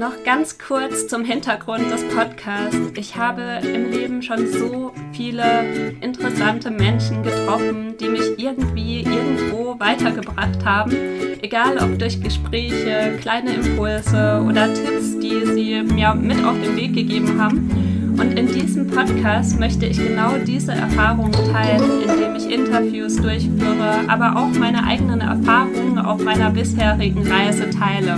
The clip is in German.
Noch ganz kurz zum Hintergrund des Podcasts. Ich habe im Leben schon so viele interessante Menschen getroffen, die mich irgendwie irgendwo weitergebracht haben. Egal ob durch Gespräche, kleine Impulse oder Tipps, die sie mir mit auf den Weg gegeben haben. Und in diesem Podcast möchte ich genau diese Erfahrungen teilen, indem ich Interviews durchführe, aber auch meine eigenen Erfahrungen auf meiner bisherigen Reise teile.